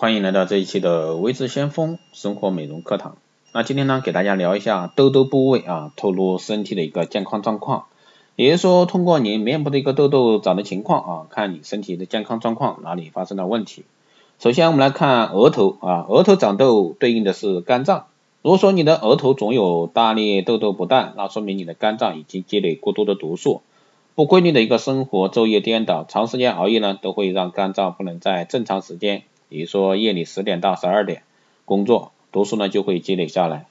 欢迎来到这一期的微智先锋生活美容课堂。那今天呢，给大家聊一下痘痘部位啊，透露身体的一个健康状况。也就是说，通过你面部的一个痘痘长的情况啊，看你身体的健康状况哪里发生了问题。首先，我们来看额头啊，额头长痘对应的是肝脏。如果说你的额头总有大粒痘痘不断，那说明你的肝脏已经积累过多的毒素。不规律的一个生活，昼夜颠倒，长时间熬夜呢，都会让肝脏不能在正常时间，比如说夜里十点到十二点工作，毒素呢就会积累下来。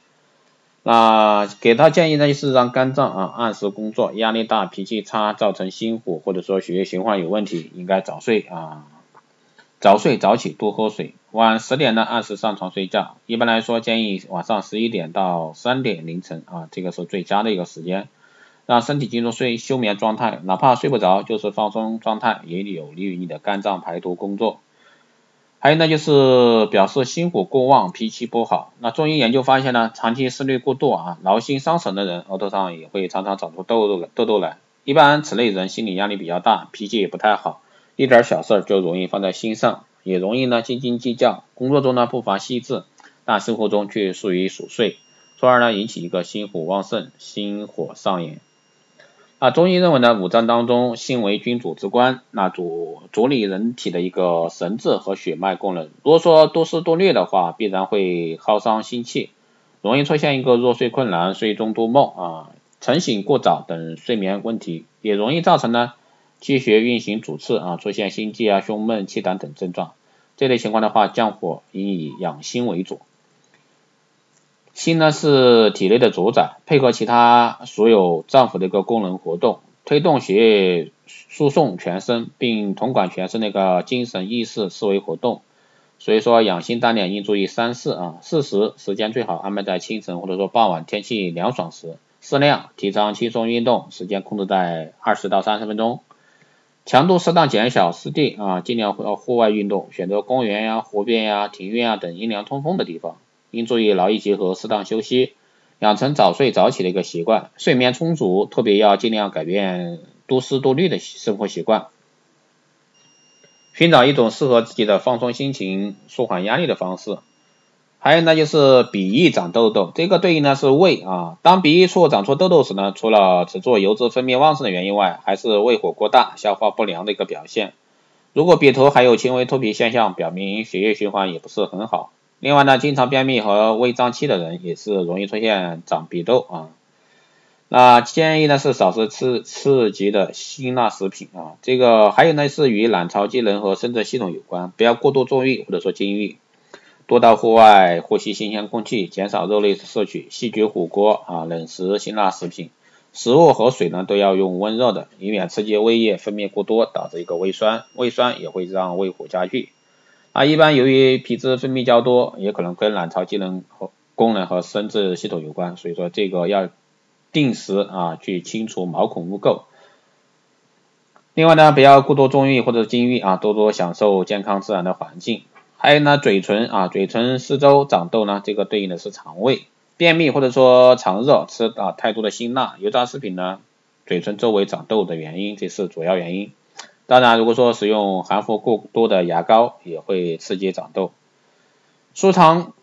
那给他建议呢，就是让肝脏啊按时工作，压力大、脾气差，造成心火或者说血液循环有问题，应该早睡啊，早睡早起，多喝水。晚十点呢按时上床睡觉，一般来说建议晚上十一点到三点凌晨啊，这个是最佳的一个时间。让身体进入睡休眠状态，哪怕睡不着，就是放松状态，也有利于你的肝脏排毒工作。还有呢，就是表示心火过旺，脾气不好。那中医研究发现呢，长期思虑过度啊，劳心伤神的人，额头上也会常常长出痘痘痘痘来。一般此类人心理压力比较大，脾气也不太好，一点小事就容易放在心上，也容易呢斤斤计较。工作中呢不乏细致，但生活中却疏于琐碎，从而呢引起一个心火旺盛，心火上炎。啊，中医认为呢，五脏当中心为君主之官，那主主理人体的一个神志和血脉功能。如果说多思多虑的话，必然会耗伤心气，容易出现一个入睡困难、睡中多梦啊、晨醒过早等睡眠问题，也容易造成呢气血运行阻滞啊，出现心悸啊、胸闷、气短等症状。这类情况的话，降火应以养心为主。心呢是体内的主宰，配合其他所有脏腑的一个功能活动，推动血液输送全身，并统管全身那个精神、意识、思维活动。所以说养心锻炼应注意三事啊，四时时间最好安排在清晨或者说傍晚天气凉爽时，适量提倡轻松运动，时间控制在二十到三十分钟，强度适当减小，湿地啊尽量要户外运动，选择公园呀、湖边呀、庭院啊等阴凉通风的地方。应注意劳逸结合，适当休息，养成早睡早起的一个习惯，睡眠充足，特别要尽量改变多思多虑的生活习惯，寻找一种适合自己的放松心情、舒缓压力的方式。还有呢，就是鼻翼长痘痘，这个对应呢是胃啊。当鼻翼处长出痘痘时呢，除了只做油脂分泌旺盛的原因外，还是胃火过大、消化不良的一个表现。如果鼻头还有轻微脱皮现象，表明血液循环也不是很好。另外呢，经常便秘和胃胀气的人也是容易出现长鼻痘啊。那建议呢是少吃刺刺激的辛辣食品啊。这个还有呢是与卵巢机能和生殖系统有关，不要过度纵欲或者说禁欲，多到户外呼吸新鲜空气，减少肉类摄取，细菌火锅啊，冷食辛辣食品，食物和水呢都要用温热的，以免刺激胃液分泌过多，导致一个胃酸，胃酸也会让胃火加剧。啊，一般由于皮脂分泌较多，也可能跟卵巢机能和功能和生殖系统有关，所以说这个要定时啊去清除毛孔污垢。另外呢，不要过多纵欲或者禁欲啊，多多享受健康自然的环境。还有呢，嘴唇啊，嘴唇四周长痘呢，这个对应的是肠胃便秘或者说肠热，吃啊太多的辛辣油炸食品呢，嘴唇周围长痘的原因，这是主要原因。当然，如果说使用含氟过多的牙膏，也会刺激长痘。舒糖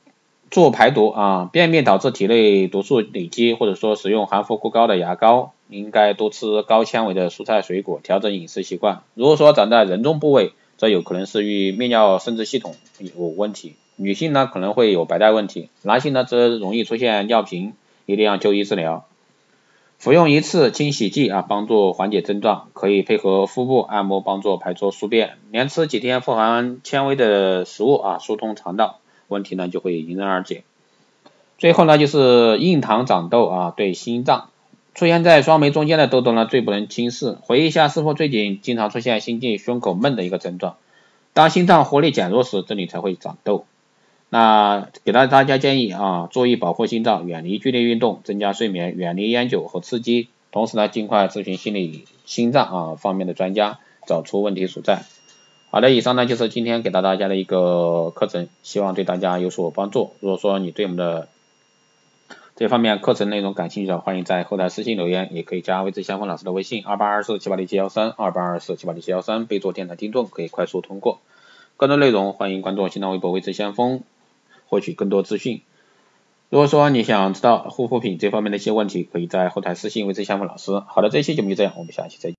做排毒啊，便秘导致体内毒素累积，或者说使用含氟过高的牙膏，应该多吃高纤维的蔬菜水果，调整饮食习惯。如果说长在人中部位，则有可能是与泌尿生殖系统有问题。女性呢可能会有白带问题，男性呢则容易出现尿频，一定要就医治疗。服用一次清洗剂啊，帮助缓解症状，可以配合腹部按摩帮助排出宿便，连吃几天富含纤维的食物啊，疏通肠道，问题呢就会迎刃而解。最后呢就是硬糖长痘啊，对心脏出现在双眉中间的痘痘呢最不能轻视，回忆一下是否最近经常出现心悸、胸口闷的一个症状，当心脏活力减弱时，这里才会长痘。那给到大家建议啊，注意保护心脏，远离剧烈运动，增加睡眠，远离烟酒和刺激，同时呢，尽快咨询心理、心脏啊方面的专家，找出问题所在。好的，以上呢就是今天给到大家的一个课程，希望对大家有所帮助。如果说你对我们的这方面课程内容感兴趣的，欢迎在后台私信留言，也可以加微之相锋老师的微信二八二四七八六七幺三二八二四七八六七幺三，备注电台听众，可以快速通过。更多内容欢迎关注新浪微博微知先锋，获取更多资讯。如果说你想知道护肤品这方面的一些问题，可以在后台私信微知先锋老师。好的，这期节目就这样，我们下期再见。